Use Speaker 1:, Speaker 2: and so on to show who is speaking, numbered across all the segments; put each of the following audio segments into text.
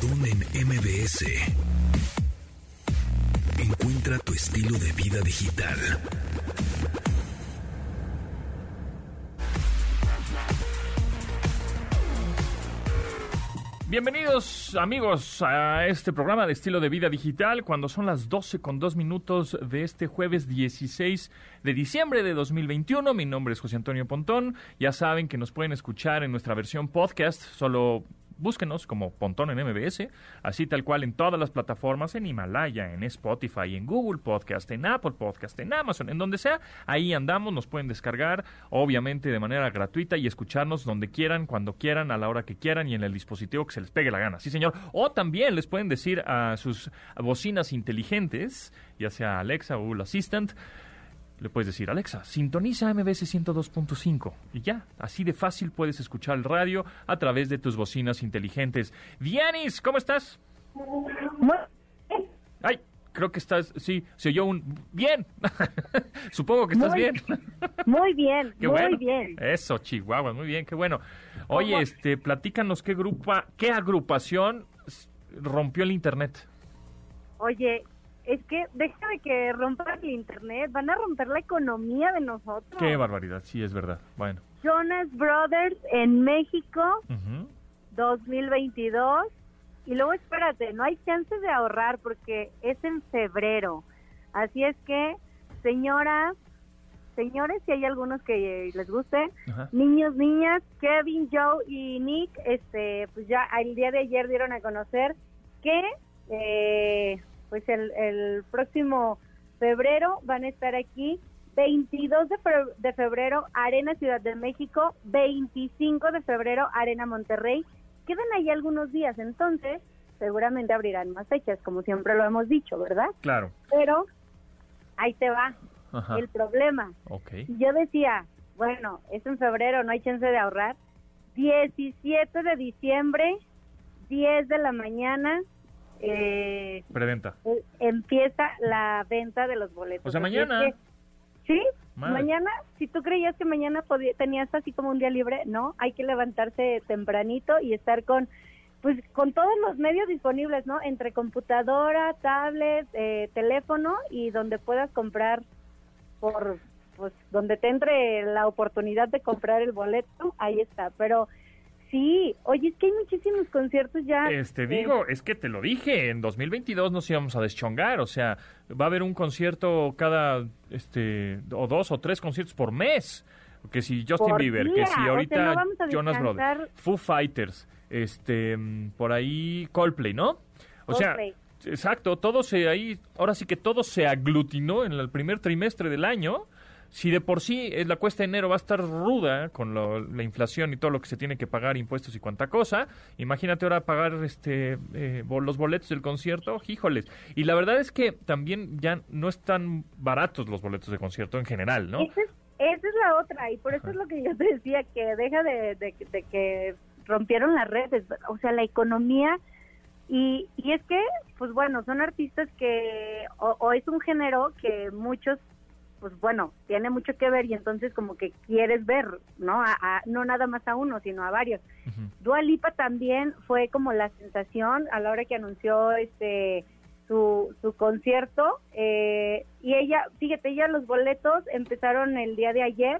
Speaker 1: Pontón MBS. Encuentra tu estilo de vida digital.
Speaker 2: Bienvenidos amigos a este programa de estilo de vida digital cuando son las 12 con 2 minutos de este jueves 16 de diciembre de 2021. Mi nombre es José Antonio Pontón. Ya saben que nos pueden escuchar en nuestra versión podcast. Solo búsquenos como Pontón en MBS, así tal cual en todas las plataformas, en Himalaya, en Spotify, en Google Podcast, en Apple Podcast, en Amazon, en donde sea, ahí andamos, nos pueden descargar, obviamente de manera gratuita y escucharnos donde quieran, cuando quieran, a la hora que quieran y en el dispositivo que se les pegue la gana, sí señor. O también les pueden decir a sus bocinas inteligentes, ya sea Alexa o Google Assistant, le puedes decir, Alexa, sintoniza MBS 102.5. Y ya, así de fácil puedes escuchar el radio a través de tus bocinas inteligentes. Dianis, ¿cómo estás? Ay, creo que estás, sí, se oyó un... Bien, supongo que estás
Speaker 3: Muy-
Speaker 2: bien.
Speaker 3: Muy bien,
Speaker 2: Qué
Speaker 3: muy
Speaker 2: bueno.
Speaker 3: bien.
Speaker 2: Eso, Chihuahua, muy bien, qué bueno. Oye, este, platícanos qué grupa, qué agrupación rompió el internet.
Speaker 3: Oye, es que deja de que rompan el internet, van a romper la economía de nosotros.
Speaker 2: Qué barbaridad, sí, es verdad. Bueno.
Speaker 3: Jonas Brothers en México
Speaker 2: ujú.
Speaker 3: 2022 y luego espérate, no hay chance de ahorrar porque es en febrero. Así es que, señoras, señores, si hay algunos que les guste,
Speaker 2: Ajá.
Speaker 3: niños, niñas, Kevin, Joe y Nick, este, pues ya el día de ayer dieron a conocer que, eh, pues el, el próximo febrero van a estar aquí, 22 de, fe- de febrero, Arena Ciudad de México, 25 de febrero, Arena Monterrey. Quedan ahí algunos días, entonces seguramente abrirán más fechas, como siempre lo hemos dicho, ¿verdad?
Speaker 2: Claro.
Speaker 3: Pero ahí te va
Speaker 2: Ajá.
Speaker 3: el problema.
Speaker 2: Ok.
Speaker 3: Y yo decía, bueno, es en febrero, no hay chance de ahorrar. 17 de diciembre, 10 de la mañana, eh,
Speaker 2: Preventa.
Speaker 3: eh, empieza la venta de los boletos.
Speaker 2: O sea,
Speaker 3: es
Speaker 2: mañana.
Speaker 3: que- sí,
Speaker 2: Madre.
Speaker 3: mañana, si tú creías que mañana podía- tenías así como un día libre, no, hay que levantarse tempranito y estar con pues con todos los medios disponibles, ¿no? Entre computadora, tablet, eh, teléfono y donde puedas comprar por pues donde te entre la oportunidad de comprar el boleto, ahí está, pero sí, oye, es que hay muchísimos conciertos ya.
Speaker 2: Este, digo, es que te lo dije, en 2022 nos íbamos a deschongar, o sea, va a haber un concierto cada, este, o dos o tres conciertos por mes. Que si Justin
Speaker 3: Por
Speaker 2: Bieber,
Speaker 3: día,
Speaker 2: que
Speaker 3: o
Speaker 2: si
Speaker 3: sea,
Speaker 2: ahorita
Speaker 3: no vamos a
Speaker 2: Jonas. Brothers, Foo Fighters, este, por ahí Coldplay, ¿no? O
Speaker 3: Coldplay.
Speaker 2: sea, exacto, todo se ahí, ahora sí que todo se aglutinó en el primer trimestre del año. Si de por sí eh, la cuesta de enero va a estar ruda con lo- la inflación y todo lo que se tiene que pagar, impuestos y cuanta cosa, imagínate ahora pagar este eh, los boletos del concierto, híjoles. Y la verdad es que también ya no están baratos los boletos de concierto en general, ¿no?
Speaker 3: Esa es, esa es la otra, y por eso
Speaker 2: Ajá.
Speaker 3: es lo que yo te decía, que deja de, de- de que rompieron las redes, o sea, la economía, y, y es que, pues bueno, son artistas que, o, o es un género que muchos, pues bueno, tiene mucho que ver y entonces como que quieres ver, ¿no? A- a- no nada más a uno, sino a varios. Dua Lipa también fue como la sensación a la hora que anunció este su, su concierto eh, y ella, fíjate, ella los boletos empezaron el día de ayer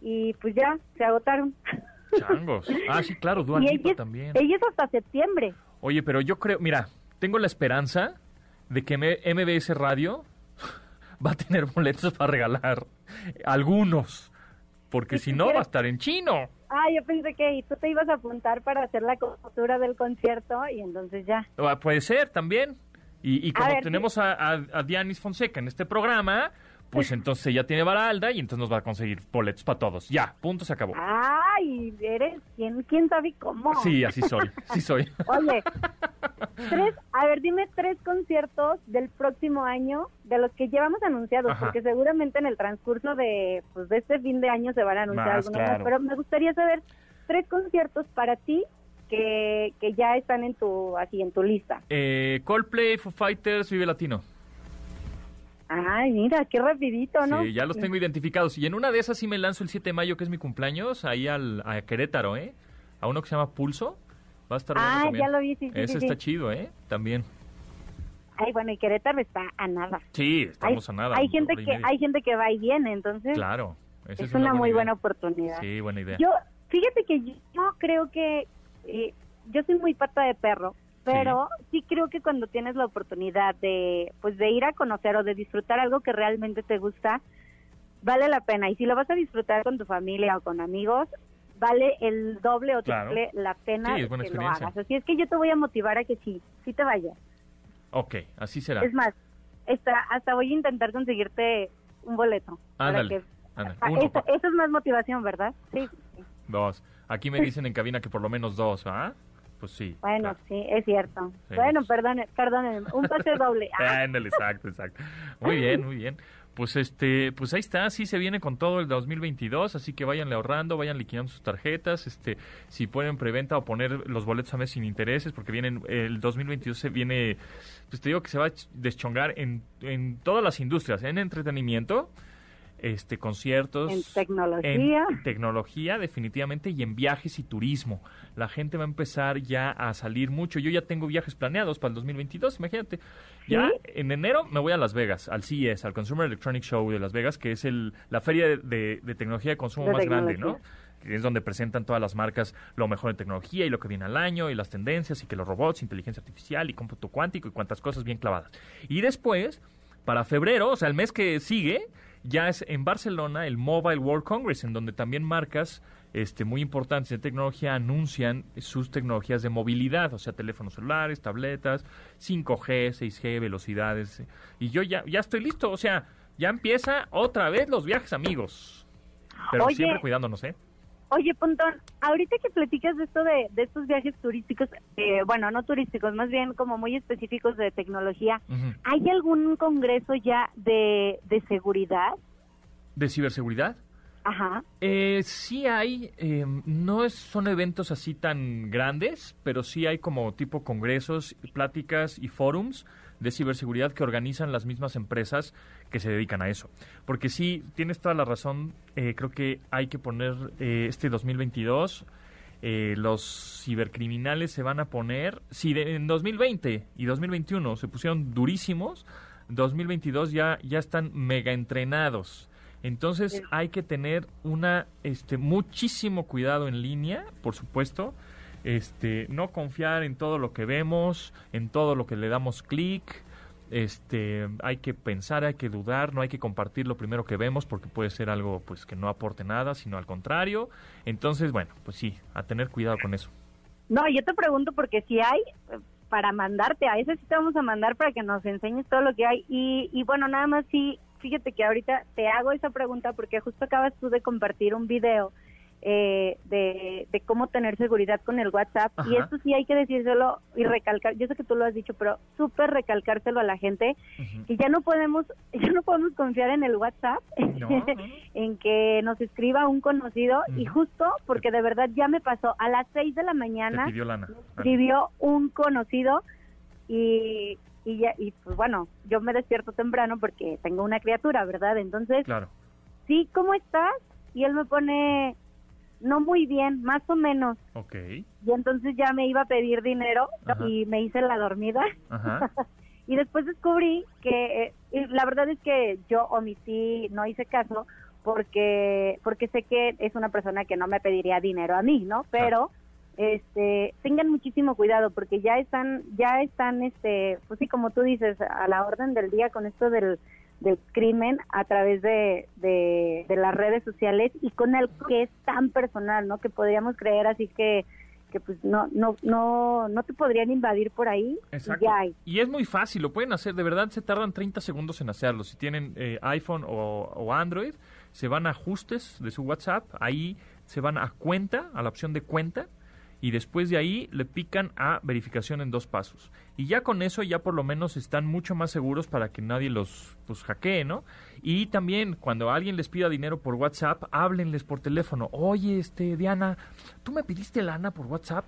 Speaker 3: y pues ya se agotaron.
Speaker 2: Changos. Ah, sí, claro, Dua Lipa
Speaker 3: ella, es-
Speaker 2: también.
Speaker 3: ella es hasta septiembre.
Speaker 2: Oye, pero yo creo, mira, tengo la esperanza de que M- MBS Radio va a tener boletos para regalar algunos, porque
Speaker 3: ¿Y
Speaker 2: si no va a estar en chino.
Speaker 3: Ah, yo pensé que y tú te ibas a apuntar para hacer la cobertura del concierto y entonces ya.
Speaker 2: Ah, Puede ser también. Y, y como
Speaker 3: ver,
Speaker 2: tenemos a, a, a Dianis Fonseca en este programa, pues entonces ella tiene Baralda y entonces nos va a conseguir boletos para todos. Ya, punto, se acabó.
Speaker 3: Ay, eres quién, quién sabe cómo.
Speaker 2: Sí, así soy, sí soy.
Speaker 3: Oye, tres, a ver, dime tres conciertos del próximo año de los que llevamos anunciados,
Speaker 2: Ajá.
Speaker 3: porque seguramente en el transcurso de, pues, de este fin de año se van a anunciar
Speaker 2: Más,
Speaker 3: algunos
Speaker 2: claro.
Speaker 3: pero me gustaría saber tres conciertos para ti que, que ya están en tu, así, en tu lista.
Speaker 2: Eh, Coldplay, Foo Fighters, Vive Latino.
Speaker 3: Ay, mira, qué rapidito, ¿no?
Speaker 2: Sí, ya los tengo identificados. Y en una de esas sí me lanzo el 7 de mayo, que es mi cumpleaños, ahí al, a Querétaro, ¿eh? A uno que se llama Pulso. Va a estar bueno
Speaker 3: Ah,
Speaker 2: también.
Speaker 3: ya lo vi, sí, sí,
Speaker 2: Ese
Speaker 3: sí,
Speaker 2: está chido, ¿eh? También.
Speaker 3: Ay, bueno, y Querétaro está a nada.
Speaker 2: Sí, estamos
Speaker 3: hay,
Speaker 2: a nada.
Speaker 3: Hay gente que hay gente que va y viene, entonces
Speaker 2: Claro. esa
Speaker 3: es, una, muy
Speaker 2: idea.
Speaker 3: buena oportunidad.
Speaker 2: Sí, buena idea.
Speaker 3: Yo, fíjate que yo creo que eh, yo soy muy pata de perro, pero sí. creo que cuando tienes la oportunidad de pues de ir a conocer o de disfrutar algo que realmente te gusta, vale la pena. Y si lo vas a disfrutar con tu familia o con amigos, vale el doble o
Speaker 2: Claro.
Speaker 3: triple la pena
Speaker 2: Sí, es buena
Speaker 3: que lo
Speaker 2: experiencia.
Speaker 3: hagas. Así es que yo te voy a motivar a que sí, sí te vayas.
Speaker 2: Ok, así será.
Speaker 3: Es más, hasta, hasta voy a intentar conseguirte un boleto. para
Speaker 2: Ándale,
Speaker 3: que-
Speaker 2: ándale.
Speaker 3: Ah, eso, es más motivación, ¿verdad? Sí.
Speaker 2: dos. Aquí me dicen en cabina que por lo menos dos, ¿ah? Pues sí.
Speaker 3: Bueno,
Speaker 2: claro.
Speaker 3: sí, es cierto.
Speaker 2: Sí.
Speaker 3: Bueno, perdone, perdónenme, un pase doble. Ah,
Speaker 2: Ándale, exacto, exacto. Muy bien, muy bien. Pues este, pues ahí está, sí se viene con todo el 2022, así que váyanle ahorrando, vayan liquidando sus tarjetas, este, si pueden preventa o poner los boletos a mes sin intereses, porque vienen, el 2022 se viene, pues te digo que se va a ch- deschongar en, en todas las industrias, en entretenimiento, este, conciertos,
Speaker 3: en tecnología.
Speaker 2: en tecnología, definitivamente, y en viajes y turismo. La gente va a empezar ya a salir mucho. Yo ya tengo viajes planeados para el 2022, imagínate. Ya en enero me voy a Las Vegas, al CES, al Consumer Electronic Show de Las Vegas, que es el, la feria de, de- de tecnología de consumo
Speaker 3: De
Speaker 2: más grande, ¿no? Que es donde presentan todas las marcas lo mejor en tecnología y lo que viene al año y las tendencias y que los robots, inteligencia artificial y cómputo cuántico y cuantas cosas bien clavadas. Y después, para febrero, o sea, el mes que sigue, ya es en Barcelona el Mobile World Congress, en donde también marcas este, muy importantes de tecnología anuncian sus tecnologías de movilidad, o sea, teléfonos celulares, tabletas, 5G, 6G, velocidades. Y yo ya, ya estoy listo, o sea, ya empieza otra vez los viajes, amigos. Pero
Speaker 3: Oye.
Speaker 2: siempre cuidándonos, ¿eh?
Speaker 3: Oye, Pontón, ahorita que platicas de esto de, de estos viajes turísticos, eh, bueno, no turísticos, más bien como muy específicos de tecnología. ¿hay algún congreso ya de, de seguridad?
Speaker 2: ¿De ciberseguridad?
Speaker 3: Ajá.
Speaker 2: Eh, sí hay, eh, no es, son eventos así tan grandes, pero sí hay como tipo congresos, pláticas y forums de ciberseguridad que organizan las mismas empresas que se dedican a eso. Porque sí, tienes toda la razón, eh, creo que hay que poner eh, este 2022, eh, los cibercriminales se van a poner, si de- en 2020 y 2021 se pusieron durísimos, 2022 ya, ya están mega entrenados. Entonces hay que tener una este muchísimo cuidado en línea, por supuesto. Este, no confiar en todo lo que vemos, en todo lo que le damos clic. Este, hay que pensar, hay que dudar, no hay que compartir lo primero que vemos porque puede ser algo pues que no aporte nada, sino al contrario. Entonces, bueno, pues sí, a tener cuidado con eso.
Speaker 3: No, yo te pregunto porque si hay para mandarte, a ese sí te vamos a mandar para que nos enseñes todo lo que hay. Y, y bueno, nada más sí, fíjate que ahorita te hago esa pregunta porque justo acabas tú de compartir un video eh, de, de cómo tener seguridad con el WhatsApp. Y esto sí hay que decírselo y recalcar, yo sé que tú lo has dicho, pero súper recalcárselo a la gente,
Speaker 2: Ujú.
Speaker 3: que ya no podemos, ya no podemos confiar en el WhatsApp,
Speaker 2: No, no, no.
Speaker 3: en que nos escriba un conocido y justo porque de verdad ya me pasó a las 6 de la mañana
Speaker 2: pidió lana.
Speaker 3: me escribió un conocido y y ya y pues bueno yo me despierto temprano porque tengo una criatura verdad entonces
Speaker 2: Claro.
Speaker 3: sí cómo estás y él me pone no muy bien más o menos
Speaker 2: Ok.
Speaker 3: y entonces ya me iba a pedir dinero
Speaker 2: Ajá.
Speaker 3: y me hice la dormida
Speaker 2: Ajá.
Speaker 3: y después descubrí que eh, la verdad es que yo omití, no hice caso porque porque sé que es una persona que no me pediría dinero a mí, ¿no? Pero este tengan muchísimo cuidado porque ya están ya están este pues sí como tú dices a la orden del día con esto del del crimen a través de, de, de las redes sociales y con algo que es tan personal, ¿no? Que podríamos creer así que que pues no no no no te podrían invadir por ahí y
Speaker 2: Exacto.
Speaker 3: ya hay.
Speaker 2: Y es muy fácil, lo pueden hacer, de verdad se tardan 30 segundos en hacerlo. Si tienen eh, iPhone o, o Android, se van a ajustes de su WhatsApp, ahí se van a cuenta, a la opción de cuenta, y después de ahí le pican a verificación en dos pasos. Y ya con eso ya por lo menos están mucho más seguros para que nadie los pues, hackee, ¿no? Y también cuando alguien les pida dinero por WhatsApp, háblenles por teléfono. Oye, este Diana, ¿tú me pidiste lana por WhatsApp?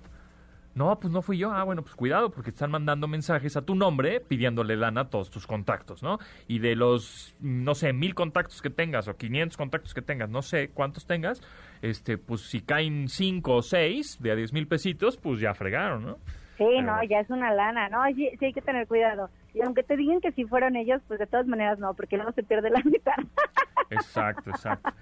Speaker 2: No, pues no fui yo. Ah, bueno, pues cuidado, porque están mandando mensajes a tu nombre pidiéndole lana a todos tus contactos, ¿no? Y de los, no sé, mil contactos que tengas o 500 contactos que tengas, no sé cuántos tengas, este, pues si caen cinco o seis de a 10 mil pesitos, pues ya fregaron, ¿no?
Speaker 3: Sí,
Speaker 2: Pero
Speaker 3: no, ya es una lana, ¿no? Sí, sí hay que tener cuidado. Y aunque te digan que si fueron ellos, pues de todas maneras no, porque luego se pierde la mitad.
Speaker 2: Exacto, exacto.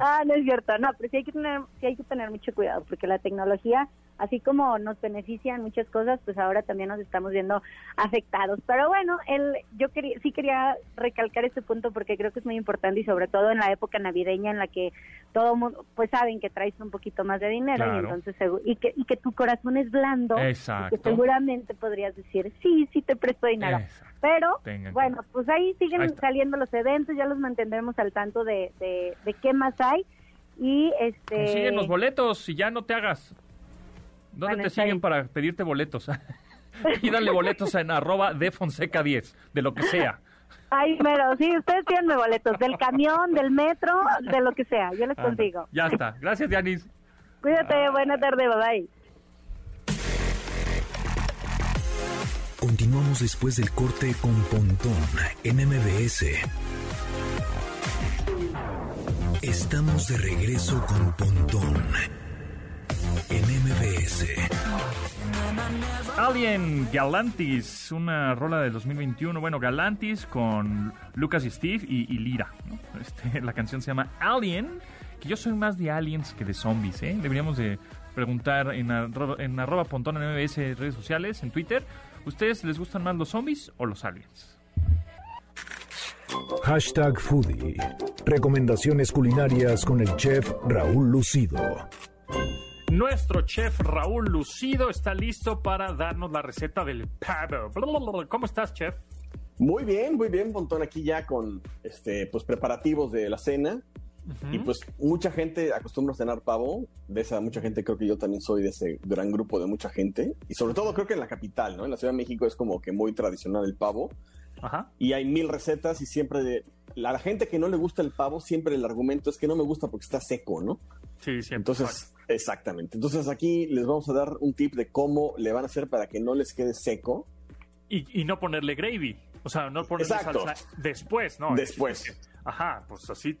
Speaker 3: Ah, no es cierto, no, pero sí hay que tener, sí hay que tener mucho cuidado, porque la tecnología, así como nos beneficia en muchas cosas, pues ahora también nos estamos viendo afectados. Pero bueno, el, yo quería, sí quería recalcar este punto porque creo que es muy importante y sobre todo en la época navideña en la que todo mundo, pues saben que traes un poquito más de dinero y entonces y que y que tu corazón es blando, y
Speaker 2: Exacto.
Speaker 3: que seguramente podrías decir sí, sí te presto dinero.
Speaker 2: Exacto.
Speaker 3: Pero
Speaker 2: Tengan
Speaker 3: bueno, pues ahí siguen
Speaker 2: Ahí
Speaker 3: saliendo los eventos, ya los mantendremos al tanto de, de, de qué más hay. Y este.
Speaker 2: Consiguen los boletos y ya no te hagas. ¿Dónde te siguen para pedirte boletos? Pídanle boletos en arroba de Fonseca 10, de lo que sea.
Speaker 3: Ay, pero sí, ustedes pídanme boletos del camión, del metro, de lo que sea. Yo les
Speaker 2: Ah,
Speaker 3: consigo.
Speaker 2: Ya está. Gracias, Yanis.
Speaker 3: Cuídate, buena tarde, bye bye.
Speaker 1: Continuamos después del corte con Pontón en MBS. Estamos de regreso con Pontón en MBS.
Speaker 2: Alien Galantis, una rola del 2021. Bueno, Galantis con Lucas y Steve y, y Lira. ¿no? Este, la canción se llama Alien, que yo soy más de aliens que de zombies. ¿eh? Deberíamos de preguntar en, arroba- en arroba pontón en MBS redes sociales, en Twitter. ¿Ustedes les gustan más los zombies o los aliens?
Speaker 1: Hashtag Foodie. Recomendaciones culinarias con el chef Raúl Lucido.
Speaker 2: Nuestro chef Raúl Lucido está listo para darnos la receta del pavo. ¿Cómo estás, chef?
Speaker 4: Muy bien, muy bien, Pontón, aquí ya con este, pues preparativos de la cena. Y pues mucha gente acostumbra a cenar pavo. De esa mucha gente creo que yo también soy de ese gran grupo de mucha gente. Y sobre todo creo que en la capital, ¿no? En la Ciudad de México es como que muy tradicional el pavo.
Speaker 2: Ajá.
Speaker 4: Y hay mil recetas y siempre de... La, la gente que no le gusta el pavo, siempre el argumento es que no me gusta porque está seco, ¿no?
Speaker 2: Sí, siempre.
Speaker 4: Entonces, exactamente. Entonces aquí les vamos a dar un tip de cómo le van a hacer para que no les quede seco.
Speaker 2: Y, y no ponerle gravy. O sea, no ponerle
Speaker 4: Exacto.
Speaker 2: salsa después, ¿no?
Speaker 4: Después.
Speaker 2: Ajá, pues así,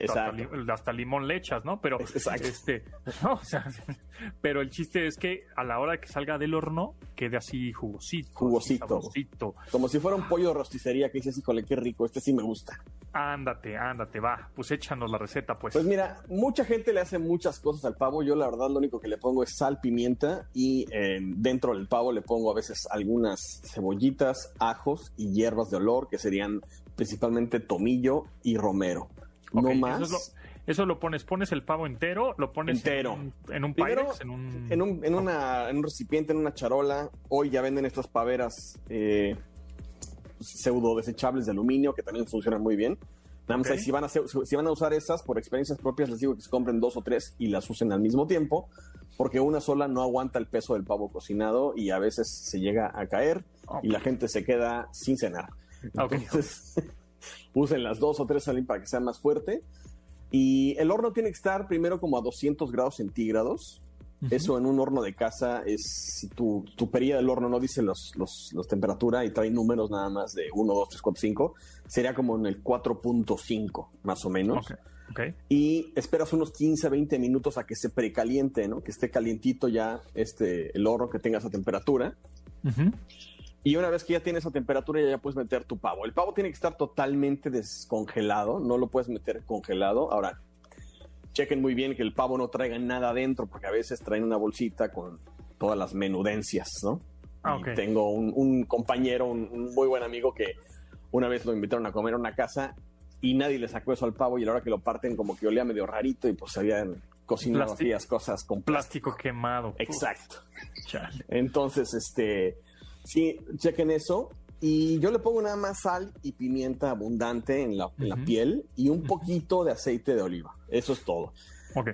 Speaker 2: hasta, limón le echas, ¿no? Pero,
Speaker 4: Exacto.
Speaker 2: este, no, o sea, pero el chiste es que a la hora que salga del horno, quede así jugosito. así
Speaker 4: Jugosito.
Speaker 2: sabrosito.
Speaker 4: Como si fuera un pollo de rosticería que dices, híjole, qué rico, este sí me gusta.
Speaker 2: Ándate, ándate, va. Pues échanos la receta, pues.
Speaker 4: Pues mira, mucha gente le hace muchas cosas al pavo. Yo la verdad lo único que le pongo es sal, pimienta y eh, dentro del pavo le pongo a veces algunas cebollitas, ajos y hierbas de olor que serían principalmente tomillo y romero. No
Speaker 2: eso
Speaker 4: más.
Speaker 2: es lo- Eso lo pones, pones el pavo entero, lo pones
Speaker 4: Entero.
Speaker 2: en un, en un
Speaker 4: Primero,
Speaker 2: Pyrex, en un...
Speaker 4: En un, en, una- en un recipiente, en una charola. Hoy ya venden estas paveras eh, pseudo desechables de aluminio que también funcionan muy bien. Nada más ahí, si van, a hacer- si van a usar esas, por experiencias propias, les digo que se compren dos o tres y las usen al mismo tiempo, porque una sola no aguanta el peso del pavo cocinado y a veces se llega a caer y la gente se queda sin cenar. Entonces, usen las dos o tres salín para que sea más fuerte. Y el horno tiene que estar primero como a 200 grados centígrados. Eso en un horno de casa es, si tu, tu perilla del horno no dice los, los, los temperatura y trae números nada más de 1, 2, 3, 4, 5, sería como en el 4.5 más o menos.
Speaker 2: Ok, ok.
Speaker 4: Y esperas unos 15, 20 minutos a que se precaliente, ¿no? Que esté calientito ya este, el horno, que tenga esa temperatura.
Speaker 2: Ujú.
Speaker 4: Y una vez que ya tiene esa temperatura, ya, puedes meter tu pavo. El pavo tiene que estar totalmente descongelado, no lo puedes meter congelado. Ahora, chequen muy bien que el pavo no traiga nada adentro, porque a veces traen una bolsita con todas las menudencias, ¿no?
Speaker 2: Ah,
Speaker 4: Y tengo un, un compañero, un, un muy buen amigo que una vez lo invitaron a comer a una casa y nadie le sacó eso al pavo y a la hora que lo parten como que olía medio rarito y pues habían cocinado aquellas cosas con plástico.
Speaker 2: Plástico quemado.
Speaker 4: Exacto.
Speaker 2: Chale.
Speaker 4: Entonces, este, sí, chequen eso. Y yo le pongo nada más sal y pimienta abundante en la, en la
Speaker 2: Ujú.
Speaker 4: piel y un poquito de aceite de oliva. Eso es todo.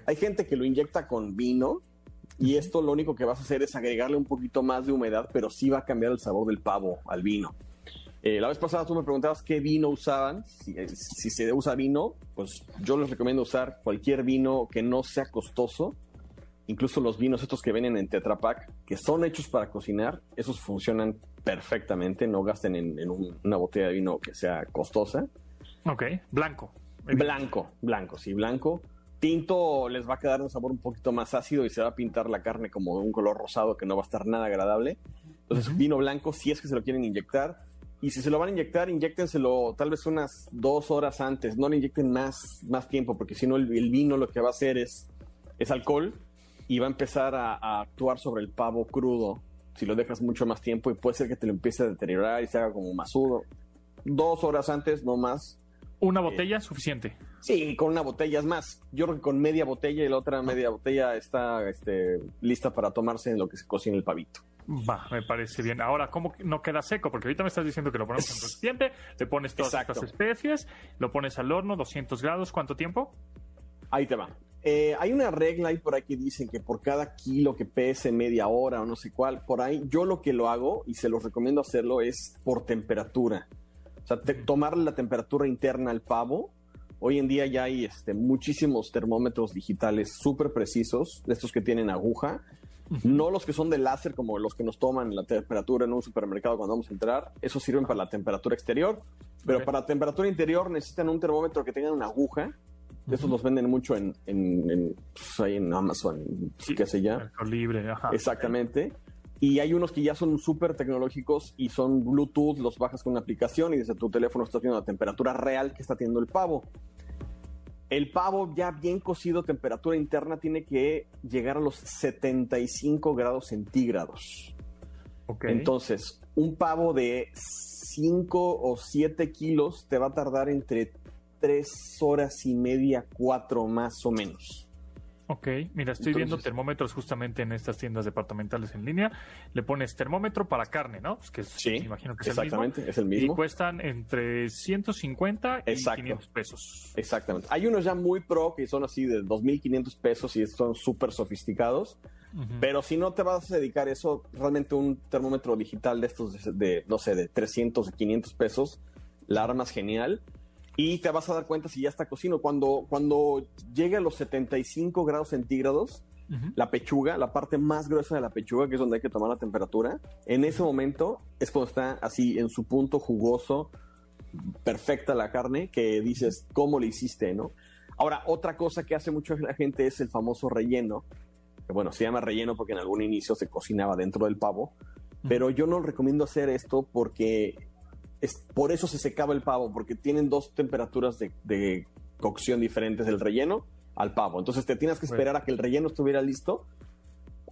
Speaker 4: Hay gente que lo inyecta con vino y esto lo único que vas a hacer es agregarle un poquito más de humedad, pero sí va a cambiar el sabor del pavo al vino. Eh, la vez pasada tú me preguntabas qué vino usaban. Si, eh, si se usa vino, pues yo les recomiendo usar cualquier vino que no sea costoso incluso los vinos estos que vienen en Tetra Pak, que son hechos para cocinar, esos funcionan perfectamente, no gasten en, en un- una botella de vino que sea costosa.
Speaker 2: Ok, blanco.
Speaker 4: Blanco, blanco, sí, blanco. Tinto les va a quedar un sabor un poquito más ácido y se va a pintar la carne como de un color rosado que no va a estar nada agradable. Entonces, vino blanco, si es que se lo quieren inyectar. Y si se lo van a inyectar, inyéctenselo tal vez unas dos horas antes. No le inyecten más, más tiempo, porque si no, el, el vino lo que va a hacer es, es alcohol y va a empezar a, a actuar sobre el pavo crudo. Si lo dejas mucho más tiempo, y puede ser que te lo empiece a deteriorar y se haga como masudo. Dos horas antes, no más.
Speaker 2: Una botella suficiente.
Speaker 4: Sí, con una botella es más. Yo creo que con media botella y la otra media botella está este, lista para tomarse en lo que se cocina el pavito.
Speaker 2: Va, me parece bien. Ahora, ¿cómo no queda seco? Porque ahorita me estás diciendo que lo ponemos en recipiente, le pones todas
Speaker 4: Exacto.
Speaker 2: estas especies, lo pones al horno, 200 grados, ¿cuánto tiempo?
Speaker 4: Ahí te va. Eh, hay una regla ahí por ahí que dicen que por cada kilo que pese media hora o no sé cuál, por ahí yo lo que lo hago y se los recomiendo hacerlo es por temperatura. O sea, te- tomarle la temperatura interna al pavo. Hoy en día ya hay este, muchísimos termómetros digitales súper precisos, de estos que tienen aguja. No los que son de láser, como los que nos toman la temperatura en un supermercado cuando vamos a entrar. Esos sirven para la temperatura exterior. Pero
Speaker 2: Ok.
Speaker 4: para temperatura interior necesitan un termómetro que tenga una aguja. Esos los venden mucho en, en, en, pues, ahí en Amazon,
Speaker 2: Sí.
Speaker 4: qué sé ya.
Speaker 2: Libre, ajá.
Speaker 4: Exactamente. Y hay unos que ya son súper tecnológicos y son Bluetooth, los bajas con una aplicación y desde tu teléfono estás viendo la temperatura real que está teniendo el pavo. El pavo ya bien cocido, temperatura interna, tiene que llegar a los 75 grados centígrados.
Speaker 2: Ok.
Speaker 4: Entonces, un pavo de 5 o 7 kilos te va a tardar entre 3 horas y media, 4 más o menos.
Speaker 2: Ok, mira, estoy viendo termómetros justamente en estas tiendas departamentales en línea. Le pones termómetro para carne, ¿no? Pues que es-
Speaker 4: Sí,
Speaker 2: imagino que es el mismo.
Speaker 4: Exactamente, es el
Speaker 2: Y
Speaker 4: mismo.
Speaker 2: cuestan entre 150 y
Speaker 4: Exacto.
Speaker 2: 500 pesos.
Speaker 4: Exactamente. Hay unos ya muy pro que son así de 2.500 pesos y son súper sofisticados. Pero si no te vas a dedicar eso, realmente un termómetro digital de estos de, de, no sé, de 300, de 500 pesos, la armas genial. Y te vas a dar cuenta si ya está cocino. Cuando, cuando llegue a los 75 grados centígrados, la pechuga, la parte más gruesa de la pechuga, que es donde hay que tomar la temperatura, en ese momento es cuando está así en su punto jugoso, perfecta la carne, que dices, ¿cómo le hiciste, no? Ahora, otra cosa que hace mucho la gente es el famoso relleno, que bueno, se llama relleno porque en algún inicio se cocinaba dentro del pavo, pero yo no recomiendo hacer esto porque es, por eso se secaba el pavo, porque tienen dos temperaturas de, de cocción diferentes del relleno al pavo. Entonces te tienes que esperar a que el relleno estuviera listo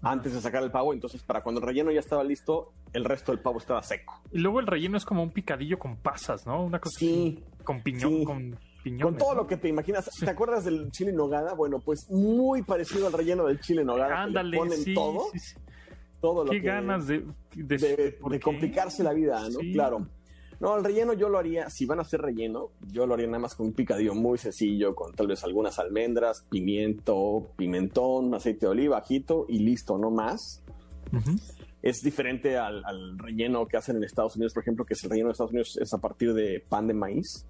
Speaker 4: antes de sacar el pavo. Entonces, para cuando el relleno ya estaba listo, el resto del pavo estaba seco.
Speaker 2: Y luego el relleno es como un picadillo con pasas, ¿no? Una cosa
Speaker 4: Sí,
Speaker 2: así, con piñón,
Speaker 4: sí.
Speaker 2: con piñones,
Speaker 4: con todo
Speaker 2: ¿no?
Speaker 4: lo que te imaginas.
Speaker 2: Sí.
Speaker 4: ¿Te acuerdas del chile en nogada? Bueno, pues muy parecido al relleno del chile nogada.
Speaker 2: Ándale,
Speaker 4: ponen
Speaker 2: sí,
Speaker 4: todo,
Speaker 2: sí, sí.
Speaker 4: todo lo
Speaker 2: Qué
Speaker 4: que-
Speaker 2: ganas de, de,
Speaker 4: de,
Speaker 2: ¿por
Speaker 4: de
Speaker 2: qué?
Speaker 4: complicarse la vida, ¿no? Claro. No, el relleno yo lo haría, si van a hacer relleno, yo lo haría nada más con un picadillo muy sencillo, con tal vez algunas almendras, pimiento, pimentón, aceite de oliva, ajito y listo, no más. Es diferente al, al relleno que hacen en Estados Unidos, por ejemplo, que es el relleno de Estados Unidos es a partir de pan de maíz.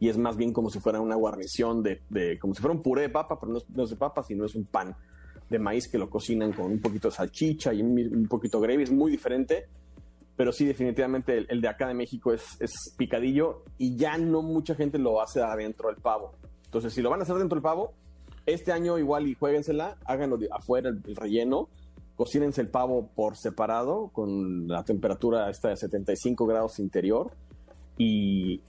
Speaker 4: Y es más bien como si fuera una guarnición de, de- como si fuera un puré de papa, pero no es, no es de papa, sino es un pan de maíz que lo cocinan con un poquito de salchicha y un, un poquito de gravy, es muy diferente, pero sí definitivamente el, el de acá de México es, es picadillo y ya no mucha gente lo hace adentro del pavo. Entonces, si lo van a hacer dentro del pavo, este año igual y jueguensela, háganlo de afuera el, el relleno, cocínense el pavo por separado con la temperatura esta de 75 grados interior y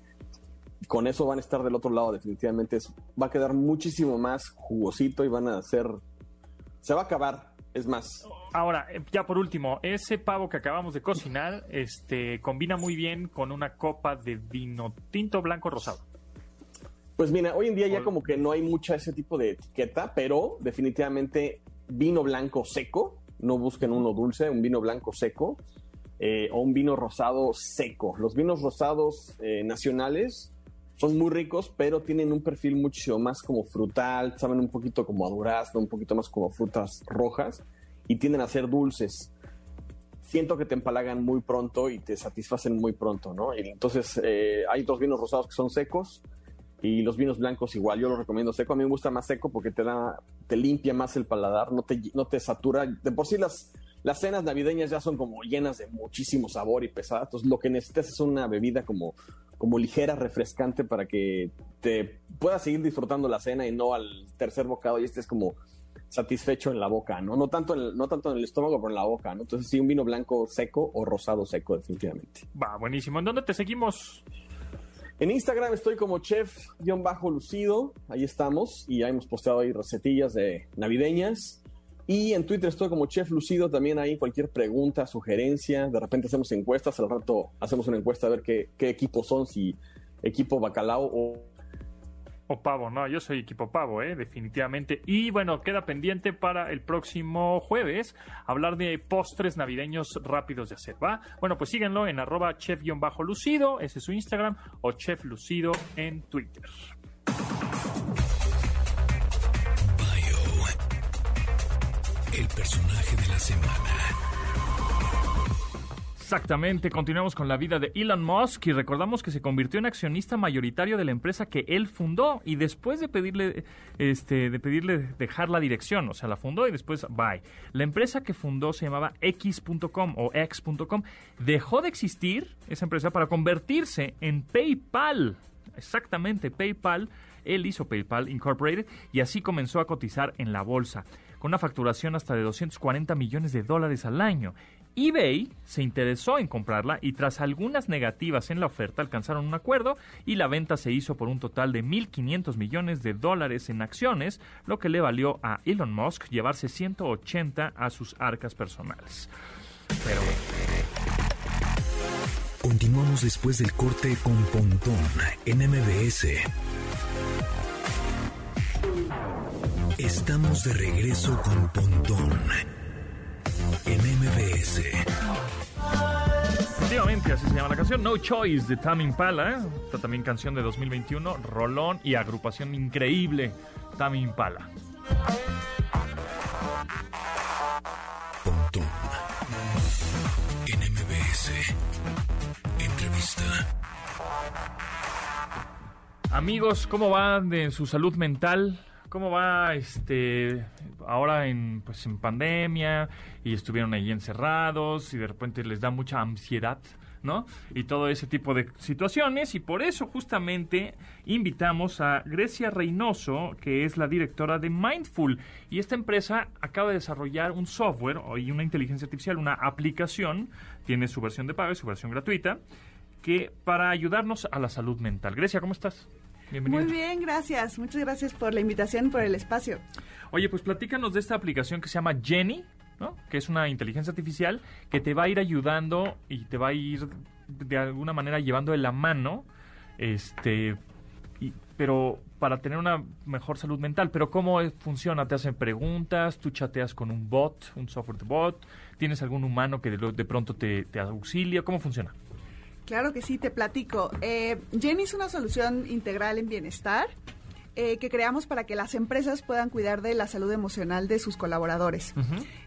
Speaker 4: con eso van a estar del otro lado definitivamente va a quedar muchísimo más jugosito y van a hacer se va a acabar es más
Speaker 2: Ahora, eh, ya por último, ese pavo que acabamos de cocinar, este, combina muy bien con una copa de vino tinto, blanco, rosado.
Speaker 4: pues mira hoy en día ya como que no hay mucha ese tipo de etiqueta pero definitivamente vino blanco seco no busquen uno dulce un vino blanco seco eh, o un vino rosado seco los vinos rosados eh, nacionales son muy ricos, pero tienen un perfil muchísimo más como frutal, saben un poquito como a durazno, un poquito más como frutas rojas y tienden a ser dulces. Siento que te empalagan muy pronto y te satisfacen muy pronto, ¿no? Entonces eh, hay dos vinos rosados que son secos Y los vinos blancos igual, yo los recomiendo seco. A mí me gusta más seco porque te da, te limpia más el paladar, no te, no te satura. De por sí las, las cenas navideñas ya son como llenas de muchísimo sabor y pesada. Entonces lo que necesitas es una bebida como, como ligera, refrescante para que te puedas seguir disfrutando la cena y no al tercer bocado y estés como satisfecho en la boca, ¿no? No tanto en, no tanto en el estómago, pero en la boca, ¿no? Entonces sí, un vino blanco seco o rosado seco, definitivamente.
Speaker 2: Va, buenísimo. ¿En dónde te seguimos?
Speaker 4: En Instagram estoy como chef-lucido, ahí estamos, y ya hemos posteado ahí recetillas de navideñas. Y en Twitter estoy como Chef Lucido, también ahí cualquier pregunta, sugerencia, de repente hacemos encuestas, al rato hacemos una encuesta a ver qué, qué equipos son, si equipo bacalao o
Speaker 2: o pavo, no, yo soy equipo pavo, ¿eh? definitivamente. Y bueno, queda pendiente para el próximo jueves hablar de postres navideños rápidos de hacer, ¿va? Bueno, pues síguenlo en arroba chef-lucido, ese es su Instagram, o chef lucido en Twitter.
Speaker 1: El personaje de la semana.
Speaker 2: Exactamente, continuamos con la vida de Elon Musk y recordamos que se convirtió en accionista mayoritario de la empresa que él fundó y después de pedirle este de pedirle dejar la dirección, o sea, la fundó y después bye. La empresa que fundó se llamaba X.com o X.com, dejó de existir esa empresa para convertirse en PayPal. Exactamente, PayPal, él hizo PayPal Incorporated y así comenzó a cotizar en la bolsa con una facturación hasta de 240 millones de dólares al año eBay se interesó en comprarla y tras algunas negativas en la oferta alcanzaron un acuerdo y la venta se hizo por un total de 1.500 millones de dólares en acciones, lo que le valió a Elon Musk llevarse 180 a sus arcas personales. Pero...
Speaker 1: Continuamos después del corte con Pontón en MBS. Estamos de regreso con Pontón en MBS.
Speaker 2: Efectivamente, así se llama la canción. No Choice de Tam Impala. ¿eh? Esta también canción de 2021. Rolón y agrupación increíble. Tam Impala.
Speaker 1: Pontón. En MBS. Entrevista.
Speaker 2: Amigos, ¿cómo van de su salud mental? ¿Cómo va este ahora en pues en pandemia y estuvieron ahí encerrados y de repente les da mucha ansiedad, ¿no? Y todo ese tipo de situaciones y por eso justamente invitamos a Grecia Reynoso, que es la directora de Mindful y esta empresa acaba de desarrollar un software y una inteligencia artificial, una aplicación, tiene su versión de pago y su versión gratuita, que para ayudarnos a la salud mental. Grecia, ¿cómo estás?
Speaker 5: Muy bien, gracias. Muchas gracias por la invitación, por el espacio.
Speaker 2: Oye, pues platícanos de esta aplicación que se llama Jenny, ¿no? Que es una inteligencia artificial que te va a ir ayudando y te va a ir de alguna manera llevando de la mano, este, pero para tener una mejor salud mental. Pero ¿cómo funciona? ¿Te hacen preguntas? ¿Tú chateas con un bot, un software de bot? ¿Tienes algún humano que de, pronto te, te auxilia? ¿Cómo funciona?
Speaker 5: Claro que sí, te platico. Eh, Jenny es una solución integral en bienestar eh, que creamos para que las empresas puedan cuidar de la salud emocional de sus colaboradores.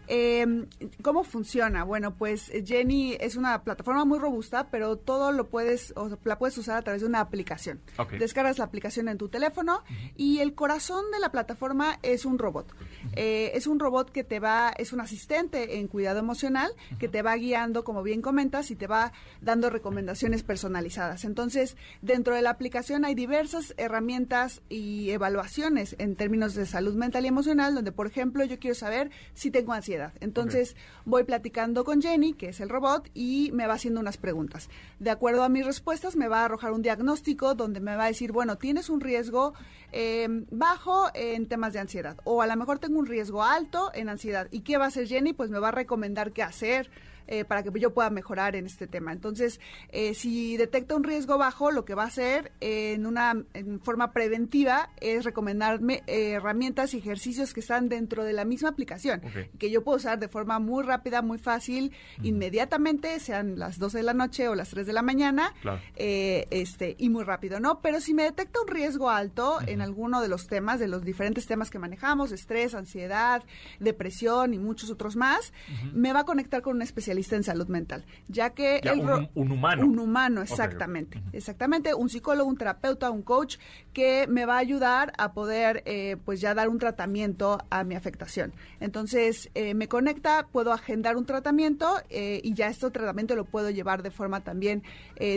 Speaker 5: Em, ¿Cómo funciona? Bueno, pues eh, Jenny es una plataforma muy robusta, pero todo lo puedes, o la puedes usar a través de una aplicación. Descargas la aplicación en tu teléfono y el corazón de la plataforma es un robot. Eh, es un robot que te va, es un asistente en cuidado emocional que te va guiando, como bien comentas, y te va dando recomendaciones personalizadas. Entonces, dentro de la aplicación hay diversas herramientas y evaluaciones en términos de salud mental y emocional, donde, por ejemplo, yo quiero saber si tengo ansiedad entonces voy platicando con Jenny, que es el robot, y me va haciendo unas preguntas. De acuerdo a mis respuestas, me va a arrojar un diagnóstico donde me va a decir, bueno, tienes un riesgo em, bajo en temas de ansiedad, o a lo mejor tengo un riesgo alto en ansiedad. ¿Y qué va a hacer Jenny? Pues me va a recomendar qué hacer eh, para que yo pueda mejorar en este tema. Entonces, eh, si detecta un riesgo bajo, lo que va a hacer en una forma preventiva es recomendarme eh, herramientas y ejercicios que están dentro de la misma aplicación, que yo puedo usar de forma muy rápida, muy fácil, inmediatamente, sean las 12 de la noche o las 3 de la mañana, este y muy rápido, ¿no? Pero si me detecta un riesgo alto en alguno de los temas, de los diferentes temas que manejamos, estrés, ansiedad, depresión y muchos otros más, me va a conectar con un especialista especialista en salud mental, ya que
Speaker 2: Ya,
Speaker 5: el
Speaker 2: un- un humano.
Speaker 5: un humano, exactamente, exactamente, un psicólogo, un terapeuta, un coach que me va a ayudar a poder, eh, pues ya dar un tratamiento a mi afectación. Entonces eh, me conecta, puedo agendar un tratamiento eh, y ya este tratamiento lo puedo llevar de forma también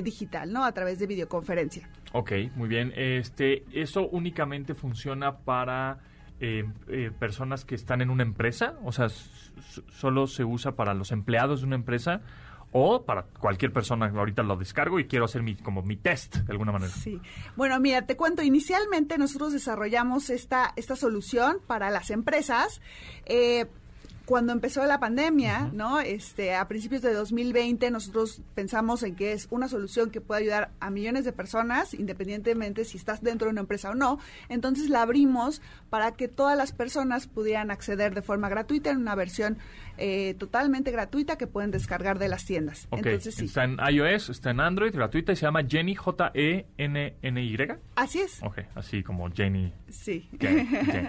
Speaker 5: digital, ¿no? A través de videoconferencia.
Speaker 2: Ok, muy bien. Este, ¿Eso únicamente funciona para eh, eh, personas que están en una empresa? O sea, ¿solo se usa para los empleados de una empresa? ¿O para cualquier persona? Ahorita lo descargo y quiero hacer mi, como mi test, de alguna manera.
Speaker 5: Sí. Bueno, mira, te cuento, inicialmente nosotros desarrollamos esta, esta solución para las empresas. eh, cuando empezó la pandemia, ¿no? Este, a principios de 2020 nosotros pensamos en que es una solución que puede ayudar a millones de personas, independientemente si estás dentro de una empresa o no. Entonces la abrimos para que todas las personas pudieran acceder de forma gratuita en una versión eh, totalmente gratuita que pueden descargar de las tiendas.
Speaker 2: Ok,
Speaker 5: Entonces sí.
Speaker 2: está en iOS, está en Android, gratuita y se llama Jenny, J-E-N-N-Y.
Speaker 5: Así es.
Speaker 2: Ok, así como Jenny.
Speaker 5: Sí.
Speaker 2: Jenny, Jenny.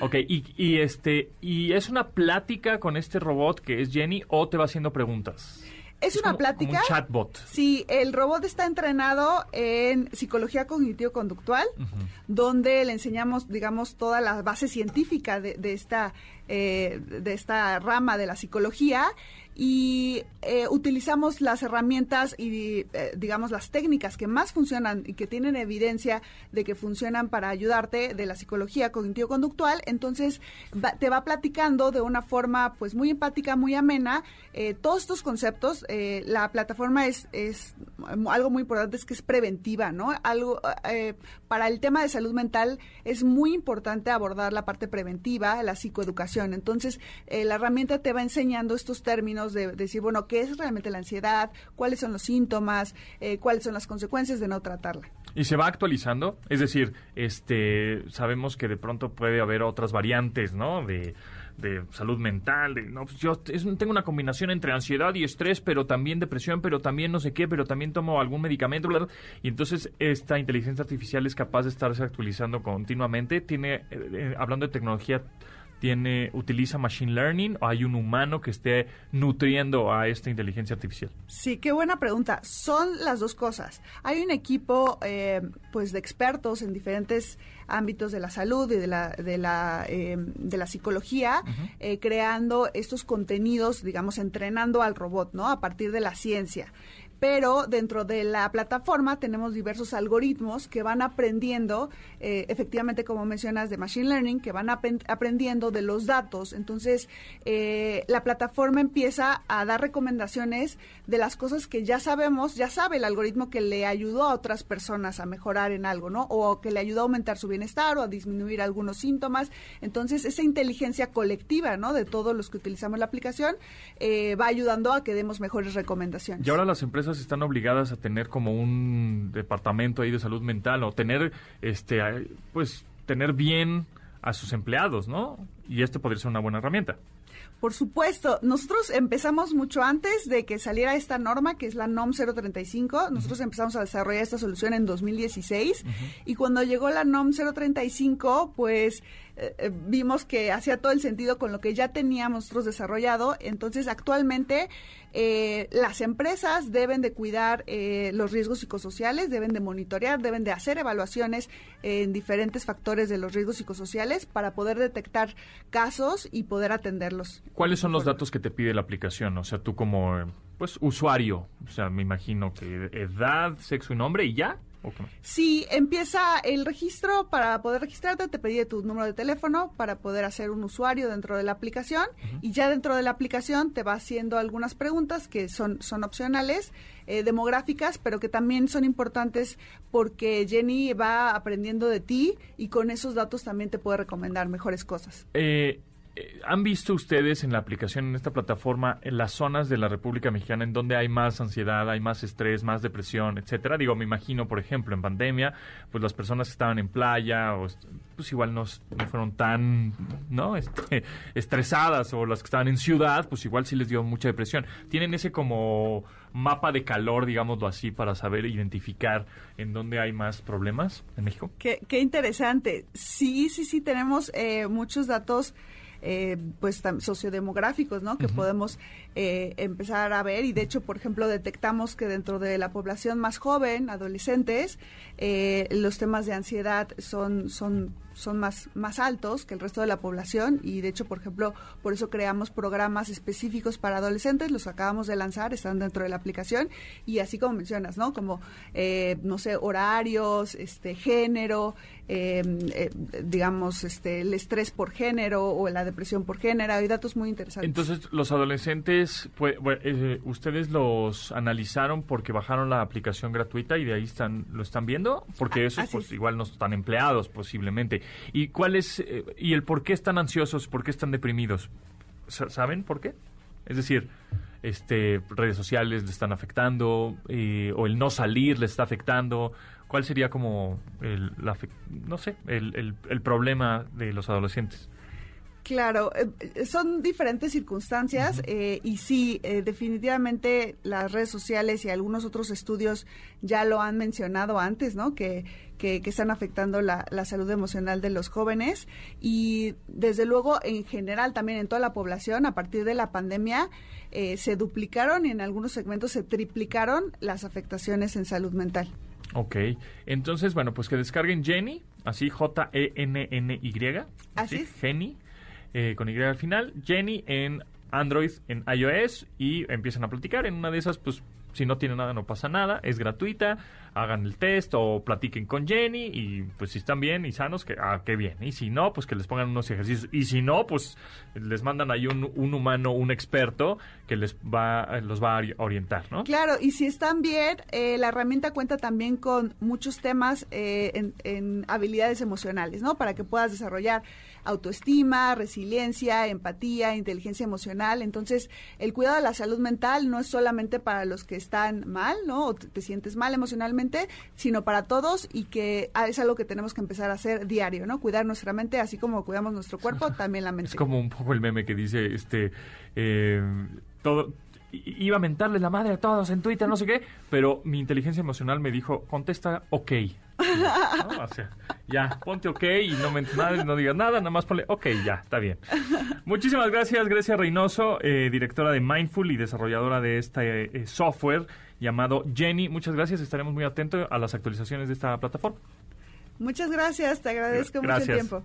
Speaker 2: Ok, y, y este, y es una plática con este robot que es Jenny o te va haciendo preguntas.
Speaker 5: Es una
Speaker 2: como-
Speaker 5: plática.
Speaker 2: Como un chatbot.
Speaker 5: Sí, el robot está entrenado en psicología cognitivo-conductual, donde le enseñamos, digamos, toda la base científica de, de esta, eh, de esta rama de la psicología y eh, utilizamos las herramientas y, eh, digamos, las técnicas que más funcionan y que tienen evidencia de que funcionan para ayudarte de la psicología cognitivo-conductual. Entonces, te va platicando de una forma, pues, muy empática, muy amena, eh, todos estos conceptos. la plataforma es, es algo muy importante, es que es preventiva, ¿no? Algo, para el tema de salud mental es muy importante abordar la parte preventiva, la psicoeducación. Entonces, eh, la herramienta te va enseñando estos términos de, de decir, bueno, ¿qué es realmente la ansiedad? ¿Cuáles son los síntomas? Eh, ¿Cuáles son las consecuencias de no tratarla?
Speaker 2: Y se va actualizando, es decir, este, sabemos que de pronto puede haber otras variantes, ¿no? De, salud mental, de, no, pues yo tengo una combinación entre ansiedad y estrés, pero también depresión, pero también no sé qué, pero también tomo algún medicamento, y entonces esta inteligencia artificial es capaz de estarse actualizando continuamente. Tiene, eh, hablando de tecnología, tiene, utiliza machine learning o hay un humano que esté nutriendo a esta inteligencia artificial.
Speaker 5: Sí, qué buena pregunta. Son las dos cosas. Hay un equipo, eh, pues, de expertos en diferentes ámbitos de la salud y de la de la eh, de la psicología, eh, creando estos contenidos, digamos, entrenando al robot, ¿no? A partir de la ciencia. Pero dentro de la plataforma tenemos diversos algoritmos que van aprendiendo, eh, efectivamente, como mencionas, de Machine Learning, que van aprendiendo de los datos. Entonces, eh, la plataforma empieza a dar recomendaciones de las cosas que ya sabemos, ya sabe el algoritmo que le ayudó a otras personas a mejorar en algo, ¿no? O que le ayudó a aumentar su bienestar o a disminuir algunos síntomas. Entonces, esa inteligencia colectiva, ¿no? De todos los que utilizamos la aplicación, eh, va ayudando a que demos mejores recomendaciones.
Speaker 2: Y ahora las empresas están obligadas a tener como un departamento ahí de salud mental o tener, este, pues, tener bien a sus empleados, ¿no? Y este podría ser una buena herramienta.
Speaker 5: Por supuesto, nosotros empezamos mucho antes de que saliera esta norma, que es la NOM 035. Nosotros empezamos a desarrollar esta solución en 2016 y cuando llegó la NOM 035, pues eh, eh, vimos que hacía todo el sentido con lo que ya teníamos nosotros desarrollado. Entonces, actualmente eh, las empresas deben de cuidar eh, los riesgos psicosociales, deben de monitorear, deben de hacer evaluaciones en diferentes factores de los riesgos psicosociales para poder detectar casos y poder atenderlos.
Speaker 2: ¿Cuáles son los datos que te pide la aplicación? O sea, tú como, eh, pues, usuario, o sea, me imagino que edad, sexo y nombre y ya.
Speaker 5: Si empieza el registro, para poder registrarte te pedí tu número de teléfono para poder hacer un usuario dentro de la aplicación y ya dentro de la aplicación te va haciendo algunas preguntas que son, son opcionales, eh, demográficas, pero que también son importantes porque Jenny va aprendiendo de ti y con esos datos también te puede recomendar mejores cosas.
Speaker 2: Eh, ¿Han visto ustedes en la aplicación, en esta plataforma, en las zonas de la República Mexicana en donde hay más ansiedad, hay más estrés, más depresión, etcétera? Digo, me imagino, por ejemplo, en pandemia, pues las personas que estaban en playa, o pues igual no fueron tan, ¿no? Este, estresadas, o las que estaban en ciudad, pues igual sí les dio mucha depresión. ¿Tienen ese como mapa de calor, digámoslo así, para saber identificar en dónde hay más problemas en México?
Speaker 5: Qué, qué interesante. Sí, sí, sí, tenemos eh, muchos datos eh, pues sociodemográficos, ¿no? Que podemos eh, empezar a ver y de hecho, por ejemplo, detectamos que dentro de la población más joven, adolescentes, eh, los temas de ansiedad son, son son más, más altos que el resto de la población y de hecho, por ejemplo, por eso creamos programas específicos para adolescentes, los acabamos de lanzar, están dentro de la aplicación y así como mencionas, ¿no? Como, eh, no sé, horarios, este, género, eh, eh, digamos, este, el estrés por género o la depresión por género, hay datos muy interesantes.
Speaker 2: Entonces, los adolescentes, pues, ¿ustedes los analizaron porque bajaron la aplicación gratuita y de ahí están lo están viendo? Porque esos, pues, igual no están empleados posiblemente. ¿Y cuál es, eh, y el por qué están ansiosos, por qué están deprimidos? ¿Saben por qué? Es decir, este, redes sociales les están afectando, o el no salir les está afectando. ¿Cuál sería como el, no sé, el, el problema de los adolescentes?
Speaker 5: Claro, eh, son diferentes circunstancias eh, y sí, eh, definitivamente las redes sociales y algunos otros estudios ya lo han mencionado antes, ¿no? Que, que, están afectando la, salud emocional de los jóvenes. Y desde luego en general también en toda la población a partir de la pandemia se duplicaron y en algunos segmentos se triplicaron las afectaciones en salud mental.
Speaker 2: Ok, entonces bueno, pues que descarguen Jenny, así J-E-N-N-Y,
Speaker 5: así,
Speaker 2: Jenny eh, con Y al final, Jenny en Android, en iOS y empiezan a platicar. En una de esas, pues si no tiene nada, no pasa nada, es gratuita, hagan el test o platiquen con Jenny y pues si están bien y sanos, que ah, qué bien. Y si no, pues que les pongan unos ejercicios. Y si no, pues les mandan ahí un, un humano, un experto que les va, los va a orientar, ¿no?
Speaker 5: Claro, y si están bien, eh, la herramienta cuenta también con muchos temas eh, en, en habilidades emocionales, ¿no? Para que puedas desarrollar autoestima, resiliencia, empatía, inteligencia emocional. Entonces, el cuidado de la salud mental no es solamente para los que están mal, ¿no? O te, sientes mal emocionalmente, sino para todos y que ah, es algo que tenemos que empezar a hacer diario, ¿no? Cuidar nuestra mente, así como cuidamos nuestro cuerpo, también la mente.
Speaker 2: Es como un poco el meme que dice, este, eh, todo, iba a mentarle la madre a todos en Twitter, no sé qué, pero mi inteligencia emocional me dijo, contesta ok. ya, ponte ok y no me nada, no digas nada, nada más ponle ok, ya, está bien. Muchísimas gracias, Grecia Reynoso, eh, directora de Mindful y desarrolladora de este eh, software llamado Jenny. Muchas gracias, estaremos muy atentos a las actualizaciones de esta plataforma.
Speaker 5: Muchas gracias, te agradezco mucho el tiempo.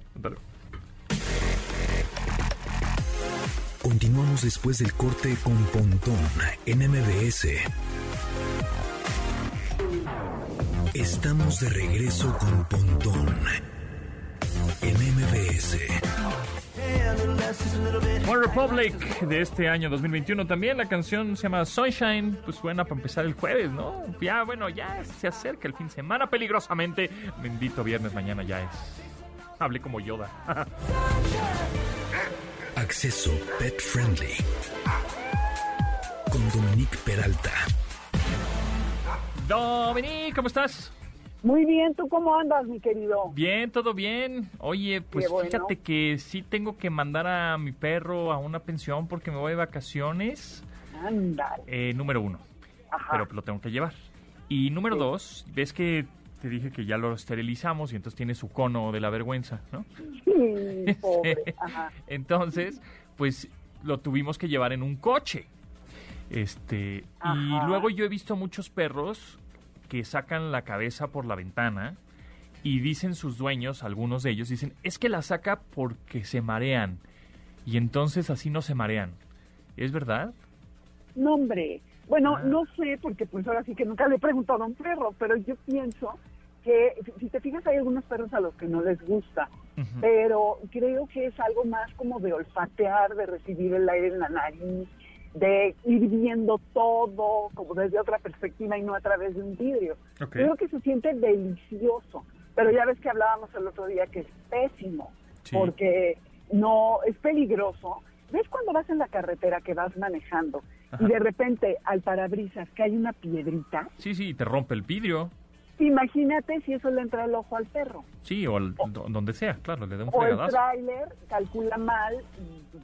Speaker 1: Continuamos después del corte con Pontón en MBS. Estamos de regreso con Pontón en MBS.
Speaker 2: One Republic de este año 2021 también. La canción se llama Sunshine. Pues buena para empezar el jueves, ¿no? Ya, bueno, ya se acerca el fin de semana peligrosamente. Bendito viernes, mañana ya es. Hable como Yoda.
Speaker 1: Acceso Pet Friendly. Con Dominique Peralta.
Speaker 2: Dominique, ¿cómo estás?
Speaker 6: Muy bien, ¿tú cómo andas, mi querido?
Speaker 2: Bien, todo bien. Oye, pues fíjate que sí tengo que mandar a mi perro a una pensión porque me voy de vacaciones.
Speaker 6: Anda.
Speaker 2: Eh, número uno. Pero lo tengo que llevar. Y número dos, ves que te dije que ya lo esterilizamos y entonces tiene su cono de la vergüenza, ¿no?
Speaker 6: Sí, pobre.
Speaker 2: Entonces, pues lo tuvimos que llevar en un coche. Este, y luego yo he visto muchos perros que sacan la cabeza por la ventana y dicen sus dueños, algunos de ellos dicen, es que la saca porque se marean y entonces así no se marean. ¿Es verdad?
Speaker 6: No, hombre. Bueno, ah. no sé, porque pues ahora sí que nunca le he preguntado a un perro, pero yo pienso que si te fijas hay algunos perros a los que no les gusta, pero creo que es algo más como de olfatear, de recibir el aire en la nariz, de ir viendo todo como desde otra perspectiva y no a través de un vidrio. Creo que se siente delicioso, pero ya ves que hablábamos el otro día que es pésimo, porque no es peligroso. ¿Ves cuando vas en la carretera que vas manejando y de repente al parabrisas que hay una piedrita?
Speaker 2: Sí, sí, te rompe el vidrio.
Speaker 6: Imagínate si eso le entra el ojo al perro.
Speaker 2: Sí, o, donde sea, claro, le da un
Speaker 6: O el tráiler calcula mal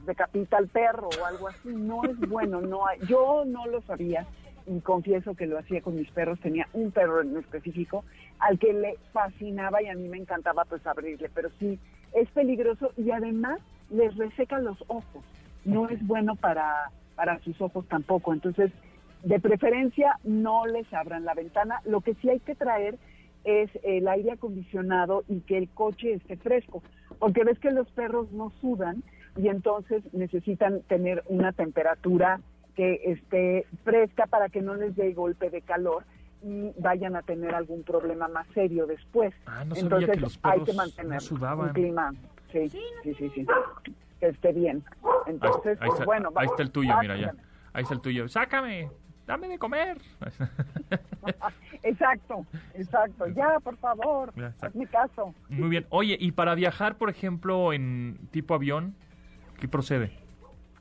Speaker 6: decapita al perro o algo así. No es bueno, no hay. Yo no lo sabía y confieso que lo hacía con mis perros. Tenía un perro en específico al que le fascinaba y a mí me encantaba pues abrirle, pero sí, es peligroso y además les reseca los ojos. No es bueno para para sus ojos tampoco. Entonces, de preferencia, no les abran la ventana. Lo que sí hay que traer es el aire acondicionado y que el coche esté fresco, porque ves que los perros no sudan y entonces necesitan tener una temperatura que esté fresca para que no les dé golpe de calor y vayan a tener algún problema más serio después.
Speaker 2: Ah, no sabía
Speaker 6: entonces
Speaker 2: que los
Speaker 6: hay que mantener un clima, sí, sí, sí, sí, que esté bien. Entonces,
Speaker 2: ahí
Speaker 6: pues,
Speaker 2: está,
Speaker 6: bueno,
Speaker 2: ahí está el tuyo, mira ya. Ahí está el tuyo. Sácame, dame de comer.
Speaker 6: Exacto, exacto. Ya, por favor,
Speaker 2: exacto.
Speaker 6: hazme caso.
Speaker 2: Muy bien. Oye, y para viajar, por ejemplo, en tipo avión, ¿qué procede?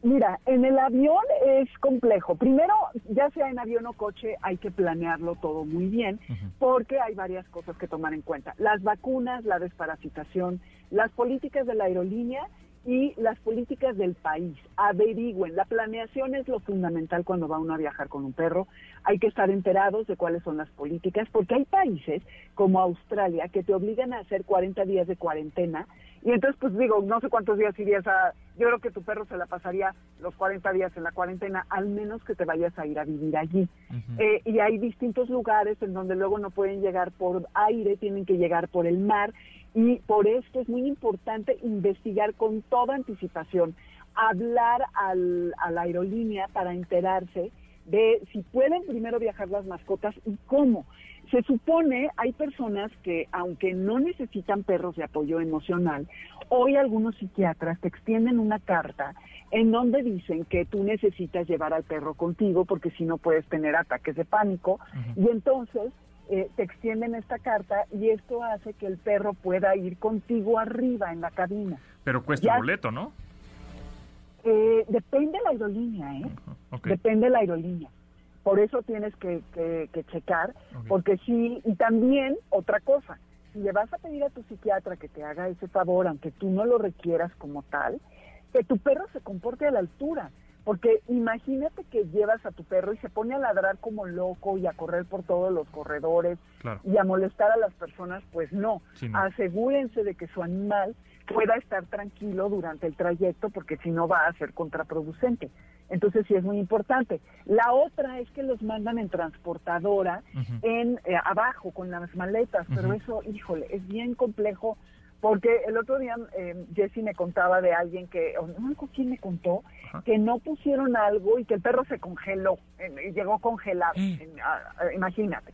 Speaker 6: Mira, en el avión es complejo. Primero, ya sea en avión o coche, hay que planearlo todo muy bien, porque hay varias cosas que tomar en cuenta. Las vacunas, la desparasitación, las políticas de la aerolínea y las políticas del país. Averigüen. La planeación es lo fundamental cuando va uno a viajar con un perro. Hay que estar enterados de cuáles son las políticas, porque hay países como Australia que te obligan a hacer 40 días de cuarentena. Y entonces, pues digo, no sé cuántos días irías a... Yo creo que tu perro se la pasaría los 40 días en la cuarentena, al menos que te vayas a ir a vivir allí. Eh, y hay distintos lugares en donde luego no pueden llegar por aire, tienen que llegar por el mar. Y por esto es muy importante investigar con toda anticipación, hablar al, a la aerolínea para enterarse de si pueden primero viajar las mascotas y cómo. Se supone, hay personas que, aunque no necesitan perros de apoyo emocional, hoy algunos psiquiatras te extienden una carta en donde dicen que tú necesitas llevar al perro contigo porque si no puedes tener ataques de pánico y entonces eh, te extienden esta carta y esto hace que el perro pueda ir contigo arriba en la cabina.
Speaker 2: Pero cuesta
Speaker 6: Ya-
Speaker 2: boleto, ¿no?
Speaker 6: Eh, depende de la aerolínea, ¿eh? Depende de la aerolínea. Por eso tienes que, que- que checar, porque sí, y también otra cosa, si le vas a pedir a tu psiquiatra que te haga ese favor, aunque tú no lo requieras como tal, que tu perro se comporte a la altura. Porque imagínate que llevas a tu perro y se pone a ladrar como loco y a correr por todos los corredores
Speaker 2: Claro.
Speaker 6: y a molestar a las personas, pues no.
Speaker 2: Sí, no.
Speaker 6: Asegúrense de que su animal pueda estar tranquilo durante el trayecto porque si no va a ser contraproducente. Entonces sí es muy importante. La otra es que los mandan en transportadora, en eh, abajo con las maletas, pero eso, híjole, es bien complejo porque el otro día eh, Jessy me contaba de alguien que, o no quién me contó,
Speaker 2: Ajá.
Speaker 6: que no pusieron algo y que el perro se congeló, eh, llegó congelado,
Speaker 2: Eh.
Speaker 6: en- ah, imagínate.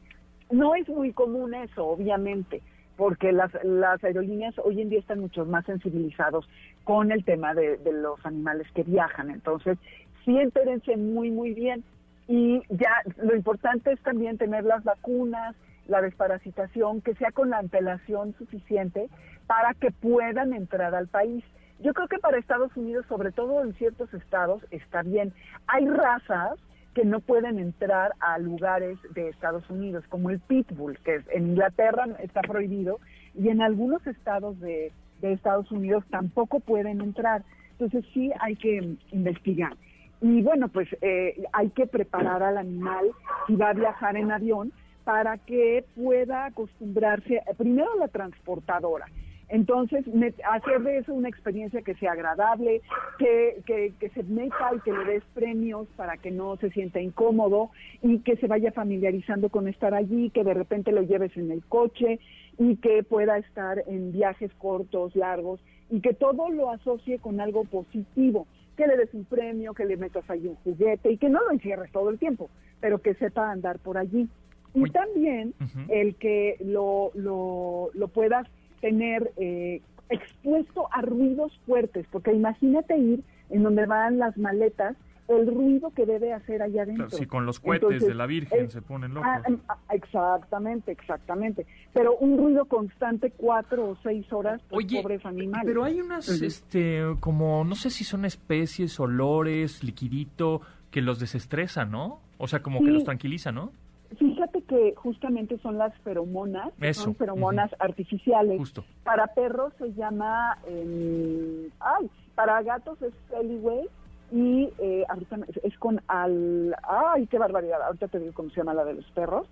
Speaker 6: No es muy común eso, obviamente, porque las, las aerolíneas hoy en día están mucho más sensibilizados con el tema de, de los animales que viajan. Entonces, sí entérense muy, muy bien. Y ya lo importante es también tener las vacunas, la desparasitación, que sea con la antelación suficiente para que puedan entrar al país. Yo creo que para Estados Unidos, sobre todo en ciertos estados, está bien. Hay razas que no pueden entrar a lugares de Estados Unidos, como el pitbull, que en Inglaterra está prohibido, y en algunos estados de, de Estados Unidos tampoco pueden entrar. Entonces sí hay que investigar. Y bueno, pues eh, hay que preparar al animal si va a viajar en avión para que pueda acostumbrarse eh, primero a la transportadora. Entonces, hacer de eso una experiencia que sea agradable, que, que, que se meta y que le des premios para que no se sienta incómodo y que se vaya familiarizando con estar allí, que de repente lo lleves en el coche y que pueda estar en viajes cortos, largos y que todo lo asocie con algo positivo, que le des un premio, que le metas ahí un juguete y que no lo encierres todo el tiempo, pero que sepa andar por allí. Y también el que lo, lo, lo puedas tener eh, expuesto a ruidos fuertes, porque imagínate ir en donde van las maletas, el ruido que debe hacer allá adentro.
Speaker 2: Claro, si con los cohetes
Speaker 6: Entonces,
Speaker 2: de la Virgen
Speaker 6: eh,
Speaker 2: se ponen locos.
Speaker 6: Ah, em, ah, exactamente, exactamente. Pero un ruido constante cuatro o seis horas, pues,
Speaker 2: Oye,
Speaker 6: pobres animales.
Speaker 2: pero hay unas, este, como, no sé si son especies, olores, liquidito, que los desestresan, ¿no? O sea, como que los tranquiliza, ¿no?
Speaker 6: Fíjate que justamente son las feromonas,
Speaker 2: Eso,
Speaker 6: son feromonas artificiales.
Speaker 2: Justo.
Speaker 6: Para perros se llama, em, ay, para gatos es Feliway y eh, ahorita es con al, ay, qué barbaridad, ahorita te digo cómo se llama la de los perros.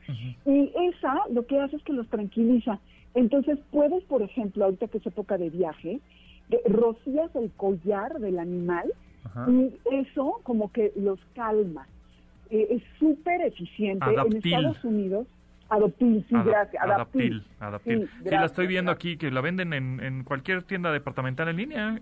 Speaker 6: Y esa lo que hace es que los tranquiliza. Entonces puedes, por ejemplo, ahorita que es época de viaje, de- rocías el collar del animal Y eso como que los calma. Eh, es súper eficiente. En Estados Unidos, Adoptil, sí, gracias.
Speaker 2: Adaptil, Adaptil. Sí, la estoy viendo aquí, que la venden en, en cualquier tienda departamental en línea.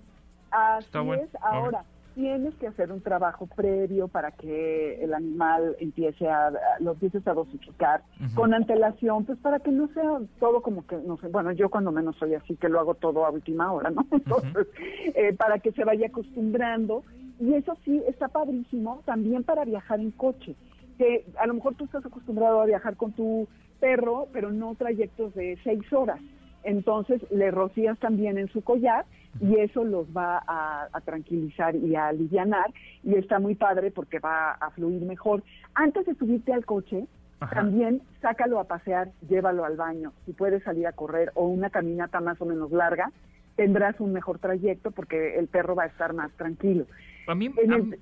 Speaker 6: Así Está bueno. es. Ahora, tienes que hacer un trabajo previo para que el animal empiece a, lo empieces a dosificar con antelación, pues para que no sea todo como que, no sé, bueno, yo cuando menos soy así, que lo hago todo a última hora, ¿no? Entonces, eh, para que se vaya acostumbrando. Y eso sí, está padrísimo también para viajar en coche, que a lo mejor tú estás acostumbrado a viajar con tu perro, pero no trayectos de seis horas. Entonces le rocías también en su collar y eso los va a, tranquilizar y a alivianar y está muy padre porque va a fluir mejor. Antes de subirte al coche, también sácalo a pasear, llévalo al baño. Si puedes salir a correr o una caminata más o menos larga, tendrás un mejor trayecto porque el perro va a estar más tranquilo.
Speaker 2: A mí,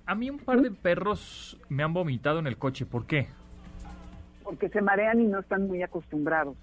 Speaker 2: a mí un par de perros me han vomitado en el coche. ¿Por qué?
Speaker 6: porque se marean y no están muy acostumbrados.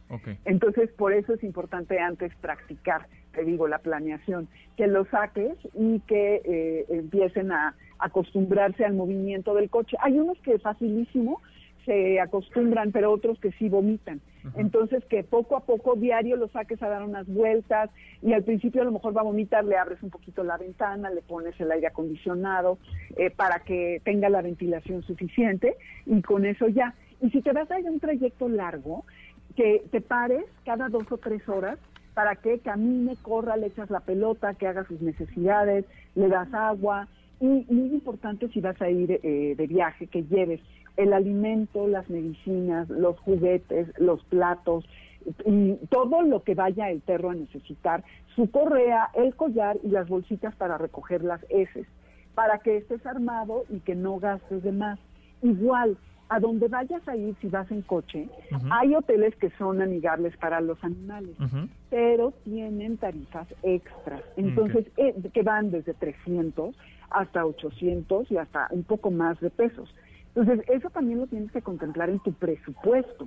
Speaker 6: Entonces, por eso es importante antes practicar, te digo, la planeación, que los saques y que eh, empiecen a acostumbrarse al movimiento del coche. Hay unos que facilísimo se acostumbran, pero otros que sí vomitan. Entonces, que poco a poco diario los saques a dar unas vueltas y al principio a lo mejor va a vomitar, le abres un poquito la ventana, le pones el aire acondicionado eh, para que tenga la ventilación suficiente y con eso ya. Y si te vas a ir a un trayecto largo, que te pares cada dos o tres horas para que camine, corra, le echas la pelota, que haga sus necesidades, le das agua. Y muy importante si vas a ir eh, de viaje, que lleves el alimento, las medicinas, los juguetes, los platos y todo lo que vaya el perro a necesitar, su correa, el collar y las bolsitas para recoger las heces, para que estés armado y que no gastes de más. Igual, a donde vayas a ir si vas en coche, hay hoteles que son amigables para los animales, pero tienen tarifas extras. Entonces, eh, que van desde 300 hasta 800 y hasta un poco más de pesos. Entonces, eso también lo tienes que contemplar en tu presupuesto.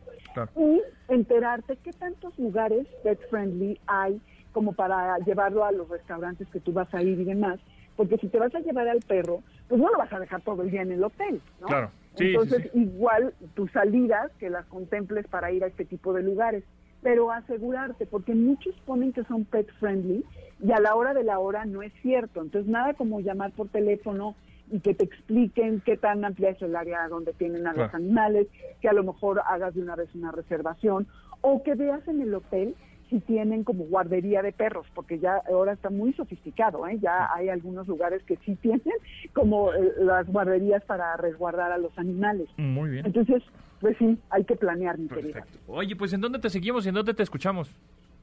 Speaker 6: Y enterarte qué tantos lugares pet friendly hay como para llevarlo a los restaurantes que tú vas a ir y demás. Porque si te vas a llevar al perro, pues no lo vas a dejar todo el día en el hotel, ¿no?
Speaker 2: Claro.
Speaker 6: Entonces, igual tus salidas, que las contemples para ir a este tipo de lugares, pero asegurarte, porque muchos ponen que son pet friendly y a la hora de la hora no es cierto. Entonces, nada como llamar por teléfono y que te expliquen qué tan amplia es el área donde tienen a los animales, que a lo mejor hagas de una vez una reservación o que veas en el hotel si tienen como guardería de perros, porque ya ahora está muy sofisticado, ¿eh? ya hay algunos lugares que sí tienen como eh, las guarderías para resguardar a los animales.
Speaker 2: Muy bien.
Speaker 6: Entonces, pues sí, hay que planear, mi querida.
Speaker 2: Oye, pues ¿en dónde te seguimos y en dónde te escuchamos?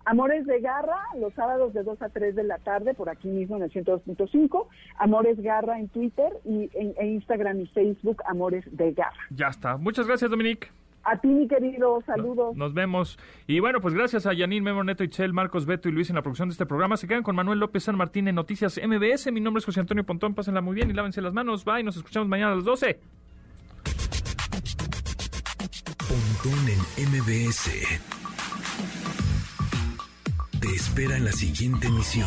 Speaker 6: Amores de Garra, los sábados de 2 a 3 de la tarde, por aquí mismo en el 102.5. Amores Garra en Twitter y en, en Instagram y Facebook, Amores de Garra.
Speaker 2: Ya está. Muchas gracias, Dominique.
Speaker 6: A ti, mi querido, saludos.
Speaker 2: Nos vemos. Y bueno, pues gracias a Yanin, Memo Neto, Itzel, Marcos, Beto y Luis en la producción de este programa. Se quedan con Manuel López San Martín en Noticias MBS. Mi nombre es José Antonio Pontón. Pásenla muy bien y lávense las manos. Bye, nos escuchamos mañana a las 12.
Speaker 1: Pontón en MBS. Te espera en la siguiente emisión.